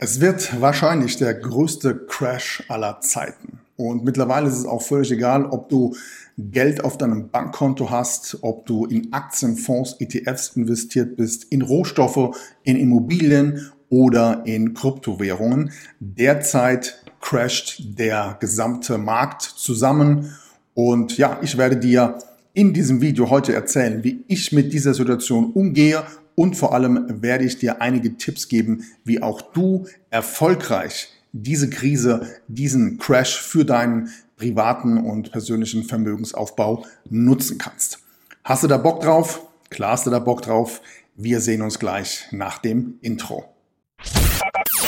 Es wird wahrscheinlich der größte Crash aller Zeiten. Und mittlerweile ist es auch völlig egal, ob du Geld auf deinem Bankkonto hast, ob du in Aktienfonds, ETFs investiert bist, in Rohstoffe, in Immobilien oder in Kryptowährungen. Derzeit crasht der gesamte Markt zusammen. Und ja, ich werde dir in diesem Video heute erzählen, wie ich mit dieser Situation umgehe und vor allem werde ich dir einige Tipps geben, wie auch du erfolgreich diese Krise, diesen Crash für deinen privaten und persönlichen Vermögensaufbau nutzen kannst. Hast du da Bock drauf? Klar hast du da Bock drauf. Wir sehen uns gleich nach dem Intro.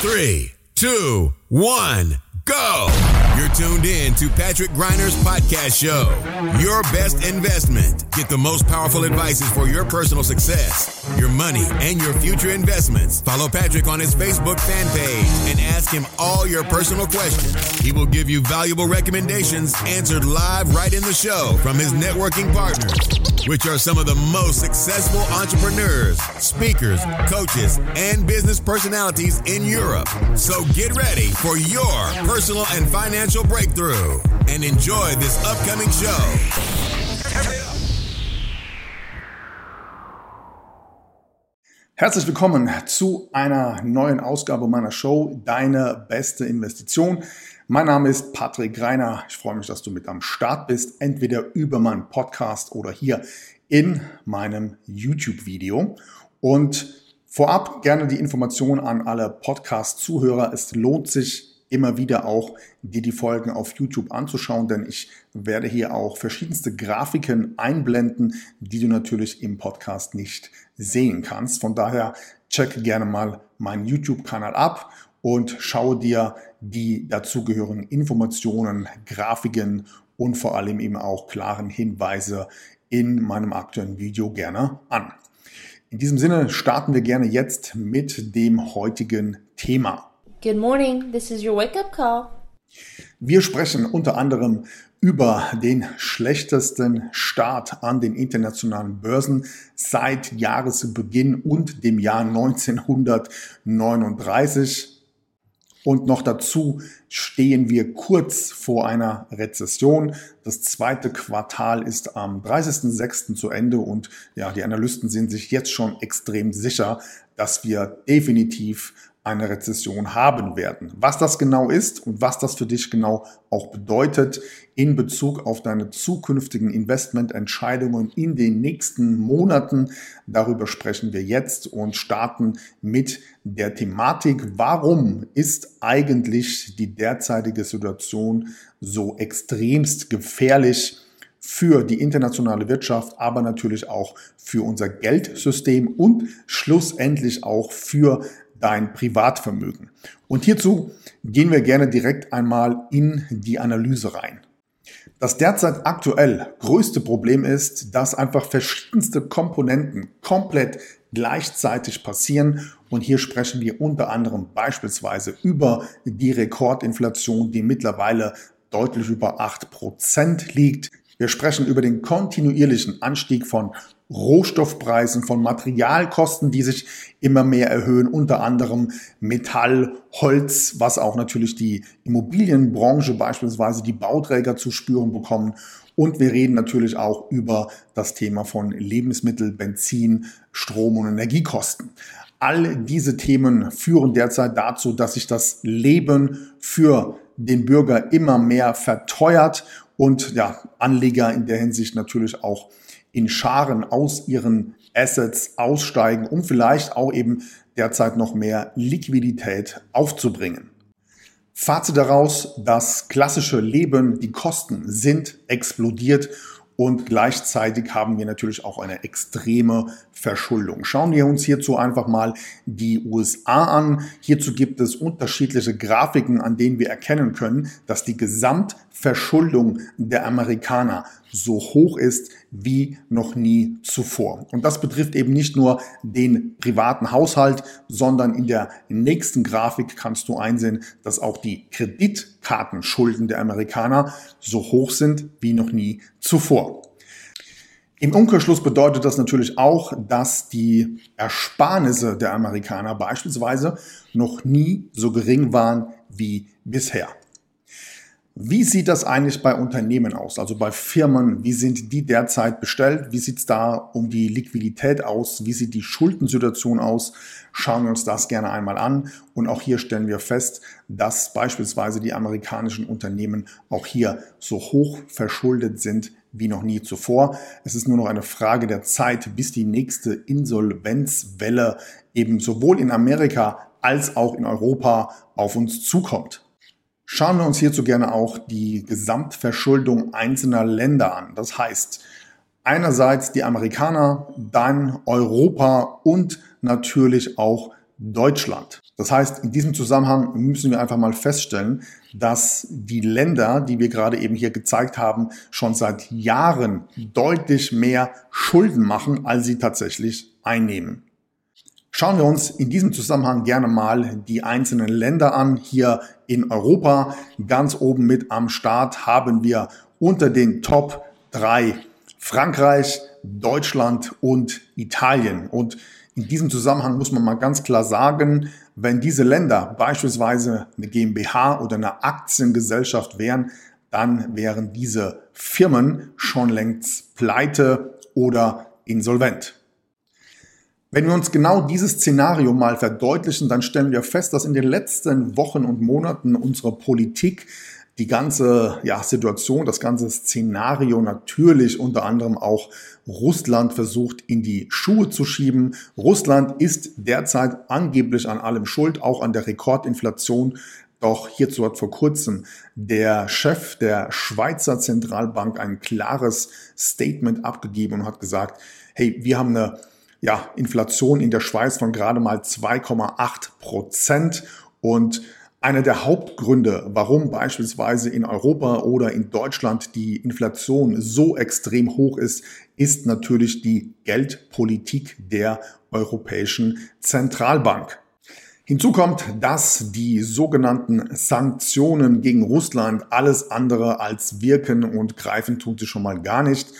3, 2, 1. go. You're tuned in to Patrick Griner's podcast show. Your best investment. Get the most powerful advices for your personal success, your money, and your future investments. Follow Patrick on his Facebook fan page and ask him all your personal questions. He will give you valuable recommendations answered live right in the show from his networking partners, which are some of the most successful entrepreneurs, speakers, coaches, and business personalities in Europe. So get ready for your personal and financial breakthrough and enjoy this upcoming show. Herzlich willkommen zu einer neuen Ausgabe meiner Show Deine beste Investition. Mein Name ist Patrick Greiner. Ich freue mich, dass du mit am Start bist, entweder über meinen Podcast oder hier in meinem YouTube-Video. Und vorab gerne die Information an alle Podcast-Zuhörer. Es lohnt sich immer wieder auch dir die Folgen auf YouTube anzuschauen, denn ich werde hier auch verschiedenste Grafiken einblenden, die du natürlich im Podcast nicht sehen kannst. Von daher check gerne mal meinen YouTube-Kanal ab und schaue dir die dazugehörigen Informationen, Grafiken und vor allem eben auch klaren Hinweise in meinem aktuellen Video gerne an. In diesem Sinne starten wir gerne jetzt mit dem heutigen Thema. Good morning, this is your wake-up call. Wir sprechen unter anderem über den schlechtesten Start an den internationalen Börsen seit Jahresbeginn und dem Jahr 1939. Und noch dazu stehen wir kurz vor einer Rezession. Das zweite Quartal ist am 30.06. zu Ende und ja, die Analysten sind sich jetzt schon extrem sicher, dass wir definitiv eine Rezession haben werden. Was das genau ist und was das für dich genau auch bedeutet in Bezug auf deine zukünftigen Investmententscheidungen in den nächsten Monaten, darüber sprechen wir jetzt und starten mit der Thematik, warum ist eigentlich die derzeitige Situation so extremst gefährlich für die internationale Wirtschaft, aber natürlich auch für unser Geldsystem und schlussendlich auch für dein Privatvermögen. Und hierzu gehen wir gerne direkt einmal in die Analyse rein. Das derzeit aktuell größte Problem ist, dass einfach verschiedenste Komponenten komplett gleichzeitig passieren. Und hier sprechen wir unter anderem beispielsweise über die Rekordinflation, die mittlerweile deutlich über 8% liegt. Wir sprechen über den kontinuierlichen Anstieg von Rohstoffpreisen, von Materialkosten, die sich immer mehr erhöhen, unter anderem Metall, Holz, was auch natürlich die Immobilienbranche, beispielsweise die Bauträger zu spüren bekommen. Und wir reden natürlich auch über das Thema von Lebensmittel, Benzin, Strom und Energiekosten. All diese Themen führen derzeit dazu, dass sich das Leben für den Bürger immer mehr verteuert und ja, Anleger in der Hinsicht natürlich auch in Scharen aus ihren Assets aussteigen, um vielleicht auch eben derzeit noch mehr Liquidität aufzubringen. Fazit daraus, das klassische Leben, die Kosten sind explodiert und gleichzeitig haben wir natürlich auch eine extreme Verschuldung. Schauen wir uns hierzu einfach mal die USA an. Hierzu gibt es unterschiedliche Grafiken, an denen wir erkennen können, dass die Gesamtverschuldung der Amerikaner so hoch ist wie noch nie zuvor. Und das betrifft eben nicht nur den privaten Haushalt, sondern in der nächsten Grafik kannst du einsehen, dass auch die Kreditkartenschulden der Amerikaner so hoch sind wie noch nie zuvor. Im Umkehrschluss bedeutet das natürlich auch, dass die Ersparnisse der Amerikaner beispielsweise noch nie so gering waren wie bisher. Wie sieht das eigentlich bei Unternehmen aus, also bei Firmen? Wie sind die derzeit bestellt? Wie sieht es da um die Liquidität aus? Wie sieht die Schuldensituation aus? Schauen wir uns das gerne einmal an. Und auch hier stellen wir fest, dass beispielsweise die amerikanischen Unternehmen auch hier so hoch verschuldet sind wie noch nie zuvor. Es ist nur noch eine Frage der Zeit, bis die nächste Insolvenzwelle eben sowohl in Amerika als auch in Europa auf uns zukommt. Schauen wir uns hierzu gerne auch die Gesamtverschuldung einzelner Länder an. Das heißt, einerseits die Amerikaner, dann Europa und natürlich auch Deutschland. Das heißt, in diesem Zusammenhang müssen wir einfach mal feststellen, dass die Länder, die wir gerade eben hier gezeigt haben, schon seit Jahren deutlich mehr Schulden machen, als sie tatsächlich einnehmen. Schauen wir uns in diesem Zusammenhang gerne mal die einzelnen Länder an. Hier in Europa ganz oben mit am Start haben wir unter den Top 3 Frankreich, Deutschland und Italien. Und in diesem Zusammenhang muss man mal ganz klar sagen, wenn diese Länder beispielsweise eine GmbH oder eine Aktiengesellschaft wären, dann wären diese Firmen schon längst pleite oder insolvent. Wenn wir uns genau dieses Szenario mal verdeutlichen, dann stellen wir fest, dass in den letzten Wochen und Monaten unsere Politik die ganze ja, Situation, das ganze Szenario natürlich unter anderem auch Russland versucht in die Schuhe zu schieben. Russland ist derzeit angeblich an allem schuld, auch an der Rekordinflation. Doch hierzu hat vor kurzem der Chef der Schweizer Zentralbank ein klares Statement abgegeben und hat gesagt, hey, wir haben eine ja, Inflation in der Schweiz von gerade mal 2,8 Prozent. Und einer der Hauptgründe, warum beispielsweise in Europa oder in Deutschland die Inflation so extrem hoch ist, ist natürlich die Geldpolitik der Europäischen Zentralbank. Hinzu kommt, dass die sogenannten Sanktionen gegen Russland alles andere als wirken und greifen tun sie schon mal gar nicht.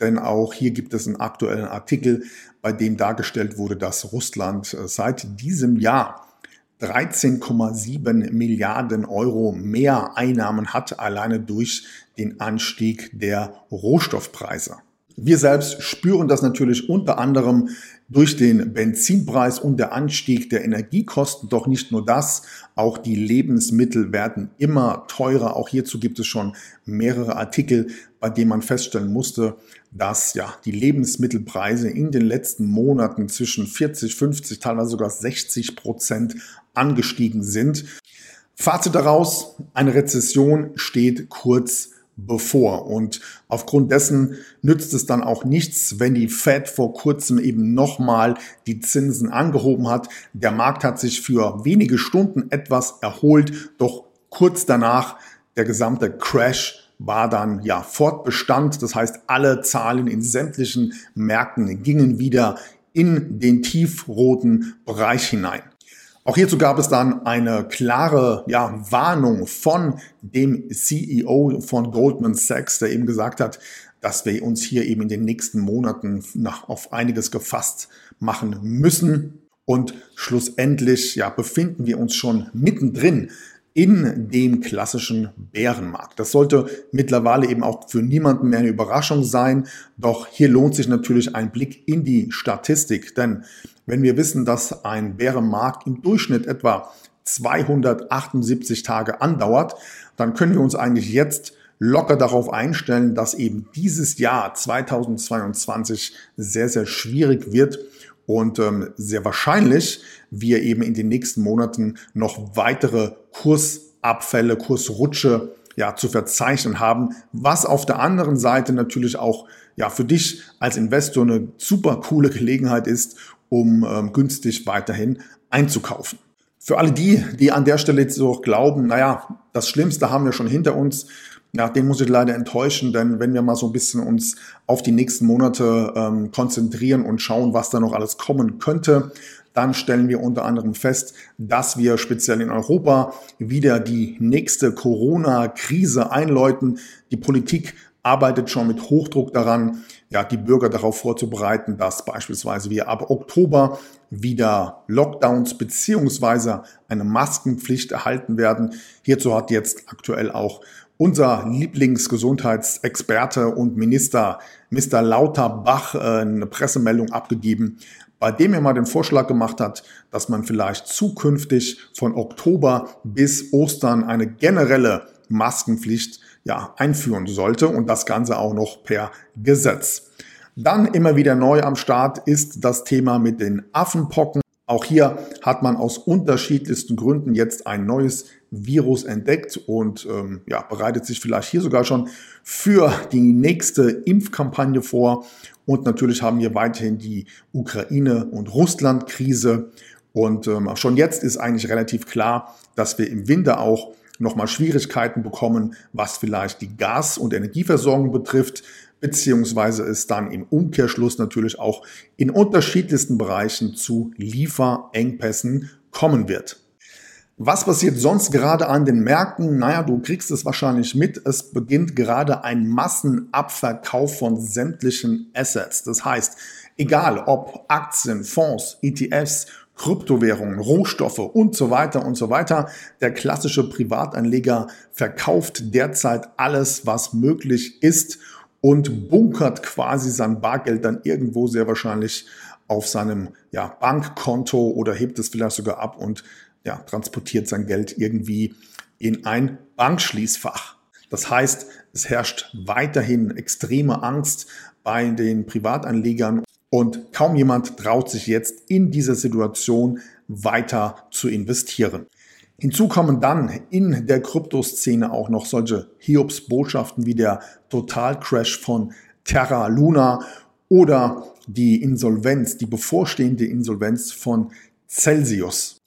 Denn auch hier gibt es einen aktuellen Artikel, bei dem dargestellt wurde, dass Russland äh, seit diesem Jahr 13,7 Milliarden Euro mehr Einnahmen hat, alleine durch den Anstieg der Rohstoffpreise. Wir selbst spüren das natürlich unter anderem durch den Benzinpreis und der Anstieg der Energiekosten. Doch nicht nur das, auch die Lebensmittel werden immer teurer. Auch hierzu gibt es schon mehrere Artikel, bei denen man feststellen musste, dass ja die Lebensmittelpreise in den letzten Monaten zwischen 40, 50, teilweise sogar 60 Prozent angestiegen sind. Fazit daraus, eine Rezession steht kurz bevor. Und aufgrund dessen nützt es dann auch nichts, wenn die Fed vor kurzem eben nochmal die Zinsen angehoben hat. Der Markt hat sich für wenige Stunden etwas erholt, doch kurz danach der gesamte Crash war dann ja fortbestand. Das heißt, alle Zahlen in sämtlichen Märkten gingen wieder in den tiefroten Bereich hinein. Auch hierzu gab es dann eine klare ja, Warnung von dem CEO von Goldman Sachs, der eben gesagt hat, dass wir uns hier eben in den nächsten Monaten nach, auf einiges gefasst machen müssen. Und schlussendlich ja, befinden wir uns schon mittendrin in dem klassischen Bärenmarkt. Das sollte mittlerweile eben auch für niemanden mehr eine Überraschung sein. Doch hier lohnt sich natürlich ein Blick in die Statistik, denn wenn wir wissen, dass ein Bärenmarkt im Durchschnitt etwa 278 Tage andauert, dann können wir uns eigentlich jetzt locker darauf einstellen, dass eben dieses Jahr 2022 sehr, sehr schwierig wird und ähm, sehr wahrscheinlich wir eben in den nächsten Monaten noch weitere Kursabfälle, Kursrutsche ja, zu verzeichnen haben, was auf der anderen Seite natürlich auch ja, für dich als Investor eine super coole Gelegenheit ist, um ähm, günstig weiterhin einzukaufen. Für alle die, die an der Stelle jetzt so glauben, naja, das Schlimmste haben wir schon hinter uns, ja, den muss ich leider enttäuschen, denn wenn wir mal so ein bisschen uns auf die nächsten Monate ähm, konzentrieren und schauen, was da noch alles kommen könnte, dann stellen wir unter anderem fest, dass wir speziell in Europa wieder die nächste Corona-Krise einläuten. Die Politik arbeitet schon mit Hochdruck daran, ja, die Bürger darauf vorzubereiten, dass beispielsweise wir ab Oktober wieder Lockdowns beziehungsweise eine Maskenpflicht erhalten werden. Hierzu hat jetzt aktuell auch unser Lieblingsgesundheitsexperte und Minister, Mr. Lauterbach, äh, eine Pressemeldung abgegeben, bei dem er mal den Vorschlag gemacht hat, dass man vielleicht zukünftig von Oktober bis Ostern eine generelle Maskenpflicht ja, einführen sollte und das Ganze auch noch per Gesetz. Dann immer wieder neu am Start ist das Thema mit den Affenpocken. Auch hier hat man aus unterschiedlichsten Gründen jetzt ein neues Virus entdeckt und ähm, ja, bereitet sich vielleicht hier sogar schon für die nächste Impfkampagne vor. Und natürlich haben wir weiterhin die Ukraine- und Russland-Krise. Und ähm, schon jetzt ist eigentlich relativ klar, dass wir im Winter auch nochmal Schwierigkeiten bekommen, was vielleicht die Gas- und Energieversorgung betrifft, beziehungsweise es dann im Umkehrschluss natürlich auch in unterschiedlichsten Bereichen zu Lieferengpässen kommen wird. Was passiert sonst gerade an den Märkten? Naja, du kriegst es wahrscheinlich mit. Es beginnt gerade ein Massenabverkauf von sämtlichen Assets. Das heißt, egal ob Aktien, Fonds, ETFs, Kryptowährungen, Rohstoffe und so weiter und so weiter. Der klassische Privatanleger verkauft derzeit alles, was möglich ist und bunkert quasi sein Bargeld dann irgendwo sehr wahrscheinlich auf seinem ja, Bankkonto oder hebt es vielleicht sogar ab und ja, transportiert sein Geld irgendwie in ein Bankschließfach. Das heißt, es herrscht weiterhin extreme Angst bei den Privatanlegern und kaum jemand traut sich jetzt in dieser Situation weiter zu investieren. Hinzu kommen dann in der Kryptoszene auch noch solche Hiobs-Botschaften wie der Totalcrash von Terra Luna oder die Insolvenz, die bevorstehende Insolvenz von Celsius.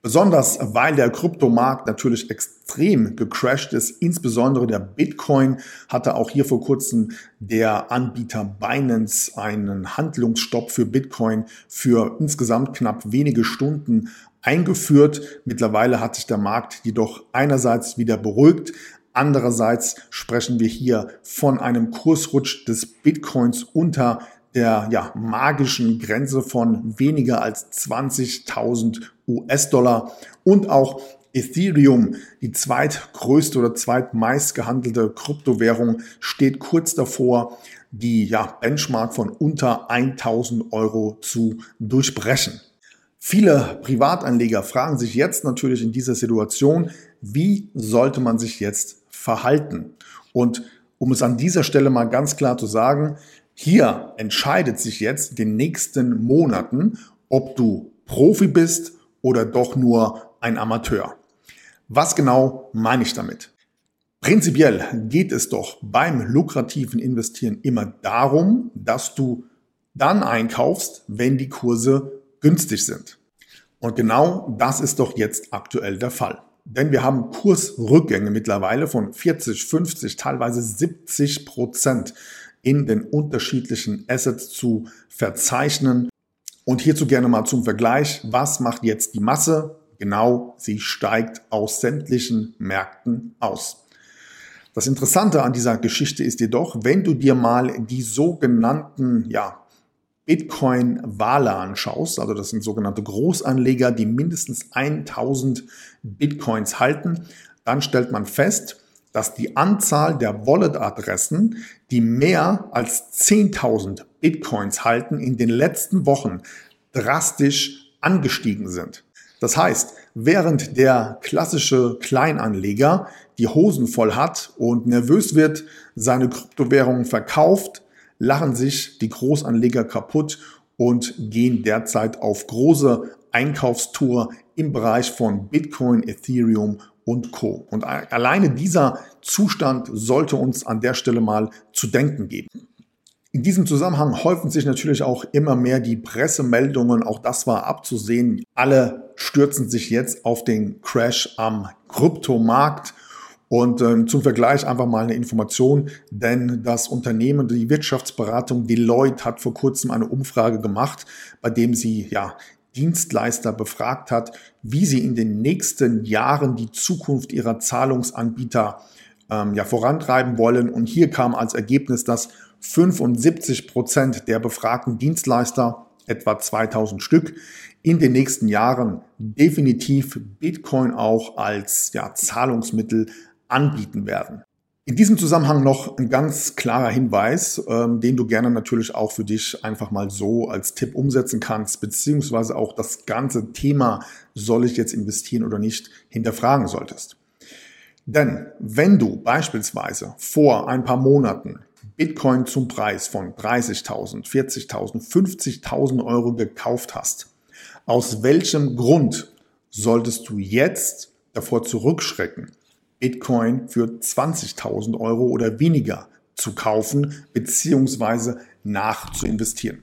Besonders weil der Kryptomarkt natürlich extrem gecrashed ist, insbesondere der Bitcoin hatte auch hier vor kurzem der Anbieter Binance einen Handlungsstopp für Bitcoin für insgesamt knapp wenige Stunden eingeführt. Mittlerweile hat sich der Markt jedoch einerseits wieder beruhigt, andererseits sprechen wir hier von einem Kursrutsch des Bitcoins unter der ja, magischen Grenze von weniger als 20.000 US-Dollar und auch Ethereum, die zweitgrößte oder zweitmeist gehandelte Kryptowährung, steht kurz davor, die ja, Benchmark von unter 1000 Euro zu durchbrechen. Viele Privatanleger fragen sich jetzt natürlich in dieser Situation, wie sollte man sich jetzt verhalten? Und um es an dieser Stelle mal ganz klar zu sagen, hier entscheidet sich jetzt in den nächsten Monaten, ob du Profi bist oder doch nur ein Amateur. Was genau meine ich damit? Prinzipiell geht es doch beim lukrativen Investieren immer darum, dass du dann einkaufst, wenn die Kurse günstig sind. Und genau das ist doch jetzt aktuell der Fall. Denn wir haben Kursrückgänge mittlerweile von 40, 50, teilweise 70 Prozent in den unterschiedlichen Assets zu verzeichnen. Und hierzu gerne mal zum Vergleich, was macht jetzt die Masse? Genau, sie steigt aus sämtlichen Märkten aus. Das Interessante an dieser Geschichte ist jedoch, wenn du dir mal die sogenannten ja, Bitcoin-Wale anschaust, also das sind sogenannte Großanleger, die mindestens 1000 Bitcoins halten, dann stellt man fest, dass die Anzahl der Wallet-Adressen, die mehr als 10.000 Bitcoins halten, in den letzten Wochen drastisch angestiegen sind. Das heißt, während der klassische Kleinanleger die Hosen voll hat und nervös wird, seine Kryptowährungen verkauft, lachen sich die Großanleger kaputt und gehen derzeit auf große Einkaufstour im Bereich von Bitcoin, Ethereum und Co. Und alleine dieser Zustand sollte uns an der Stelle mal zu denken geben. In diesem Zusammenhang häufen sich natürlich auch immer mehr die Pressemeldungen, auch das war abzusehen. Alle stürzen sich jetzt auf den Crash am Kryptomarkt. Und ähm, zum Vergleich einfach mal eine Information, denn das Unternehmen, die Wirtschaftsberatung Deloitte hat vor kurzem eine Umfrage gemacht, bei dem sie ja Dienstleister befragt hat, wie sie in den nächsten Jahren die Zukunft ihrer Zahlungsanbieter ähm, ja, vorantreiben wollen. Und hier kam als Ergebnis, dass 75 Prozent der befragten Dienstleister, etwa 2000 Stück, in den nächsten Jahren definitiv Bitcoin auch als ja, Zahlungsmittel anbieten werden. In diesem Zusammenhang noch ein ganz klarer Hinweis, ähm, den du gerne natürlich auch für dich einfach mal so als Tipp umsetzen kannst, beziehungsweise auch das ganze Thema, soll ich jetzt investieren oder nicht, hinterfragen solltest. Denn wenn du beispielsweise vor ein paar Monaten Bitcoin zum Preis von 30.000, 40.000, 50.000 Euro gekauft hast, aus welchem Grund solltest du jetzt davor zurückschrecken, Bitcoin für 20.000 Euro oder weniger zu kaufen bzw. nachzuinvestieren.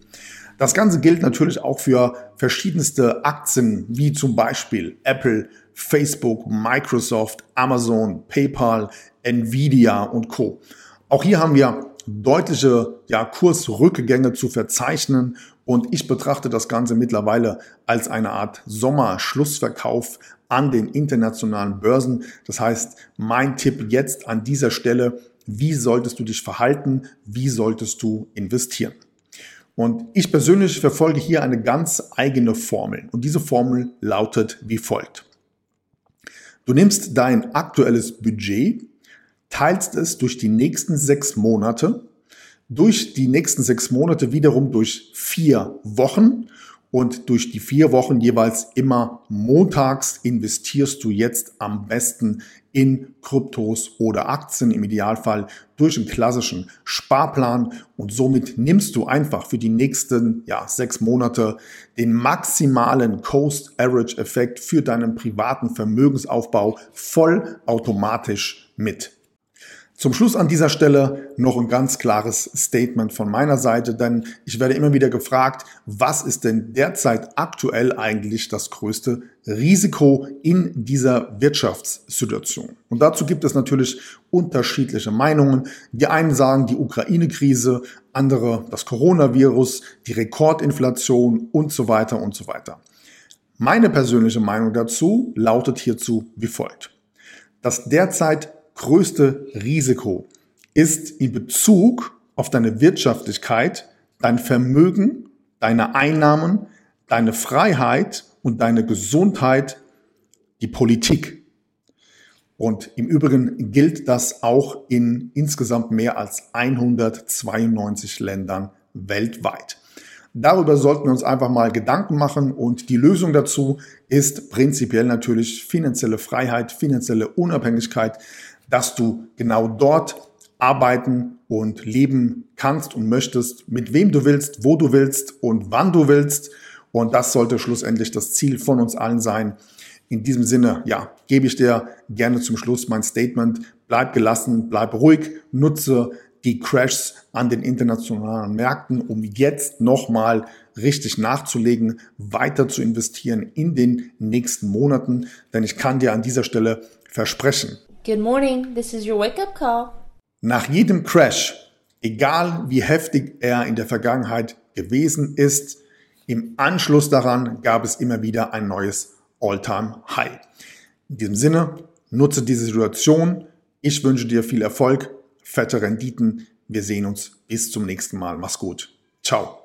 Das Ganze gilt natürlich auch für verschiedenste Aktien wie zum Beispiel Apple, Facebook, Microsoft, Amazon, PayPal, Nvidia und Co. Auch hier haben wir deutliche ja, Kursrückgänge zu verzeichnen und ich betrachte das Ganze mittlerweile als eine Art Sommerschlussverkauf an den internationalen Börsen. Das heißt, mein Tipp jetzt an dieser Stelle, wie solltest du dich verhalten, wie solltest du investieren? Und ich persönlich verfolge hier eine ganz eigene Formel. Und diese Formel lautet wie folgt. Du nimmst dein aktuelles Budget, teilst es durch die nächsten sechs Monate, durch die nächsten sechs Monate wiederum durch vier Wochen und durch die vier Wochen jeweils immer montags investierst du jetzt am besten in Kryptos oder Aktien, im Idealfall durch einen klassischen Sparplan und somit nimmst du einfach für die nächsten ja, sechs Monate den maximalen Coast Average Effekt für deinen privaten Vermögensaufbau vollautomatisch mit. Zum Schluss an dieser Stelle noch ein ganz klares Statement von meiner Seite, denn ich werde immer wieder gefragt, was ist denn derzeit aktuell eigentlich das größte Risiko in dieser Wirtschaftssituation? Und dazu gibt es natürlich unterschiedliche Meinungen. Die einen sagen die Ukraine-Krise, andere das Coronavirus, die Rekordinflation und so weiter und so weiter. Meine persönliche Meinung dazu lautet hierzu wie folgt. Das derzeit größte Risiko ist in Bezug auf deine Wirtschaftlichkeit, dein Vermögen, deine Einnahmen, deine Freiheit und deine Gesundheit die Politik. Und im Übrigen gilt das auch in insgesamt mehr als 192 Ländern weltweit. Darüber sollten wir uns einfach mal Gedanken machen und die Lösung dazu ist prinzipiell natürlich finanzielle Freiheit, finanzielle Unabhängigkeit, dass du genau dort arbeiten und leben kannst und möchtest, mit wem du willst, wo du willst und wann du willst. Und das sollte schlussendlich das Ziel von uns allen sein. In diesem Sinne, ja, gebe ich dir gerne zum Schluss mein Statement. Bleib gelassen, bleib ruhig, nutze die Crashs an den internationalen Märkten, um jetzt nochmal richtig nachzulegen, weiter zu investieren in den nächsten Monaten. Denn ich kann dir an dieser Stelle versprechen, Good morning, this is your wake up call. Nach jedem Crash, egal wie heftig er in der Vergangenheit gewesen ist, im Anschluss daran gab es immer wieder ein neues All-Time-High. In diesem Sinne, nutze diese Situation. Ich wünsche dir viel Erfolg, fette Renditen. Wir sehen uns bis zum nächsten Mal. Mach's gut. Ciao.